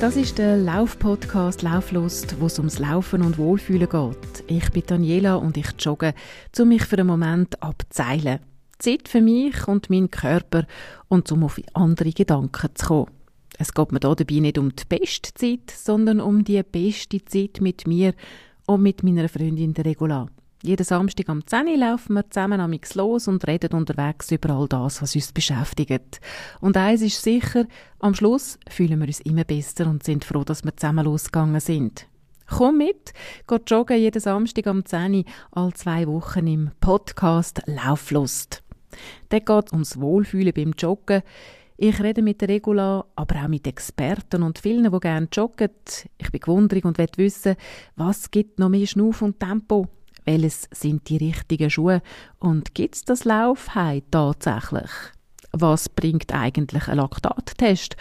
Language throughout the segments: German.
Das ist der Lauf-Podcast Lauflust, wo es ums Laufen und Wohlfühlen geht. Ich bin Daniela und ich jogge, um mich für einen Moment abzeilen. Zeit für mich und meinen Körper und um auf andere Gedanken zu kommen. Es geht mir dabei nicht um die beste Zeit, sondern um die beste Zeit mit mir und mit meiner Freundin Regula. Jeden Samstag am 10 Uhr laufen wir zusammen am los und reden unterwegs über all das, was uns beschäftigt. Und eins ist sicher, am Schluss fühlen wir uns immer besser und sind froh, dass wir zusammen losgegangen sind. Komm mit, geh joggen jeden Samstag am 10 Uhr, all zwei Wochen im Podcast Lauflust. Der geht ums Wohlfühlen beim Joggen. Ich rede mit der Regula, aber auch mit Experten und vielen, die gerne joggen. Ich bin gewundert und will wissen, was gibt noch mehr Schnuff und Tempo welches sind die richtigen Schuhe und gibt es das Laufhei tatsächlich? Was bringt eigentlich ein Laktattest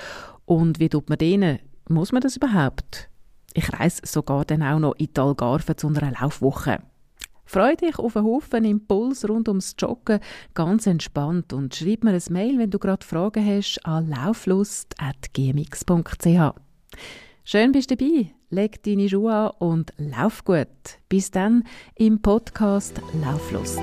und wie tut man denen? Muss man das überhaupt? Ich reise sogar dann auch noch in die Algarve zu einer Laufwoche. Freu dich auf einen Haufen Impuls rund ums Joggen, ganz entspannt und schreib mir ein Mail, wenn du gerade Fragen hast, an lauflust.gmx.ch. Schön bist du dabei. Leg deine Schuhe an und lauf gut. Bis dann im Podcast Lauflust.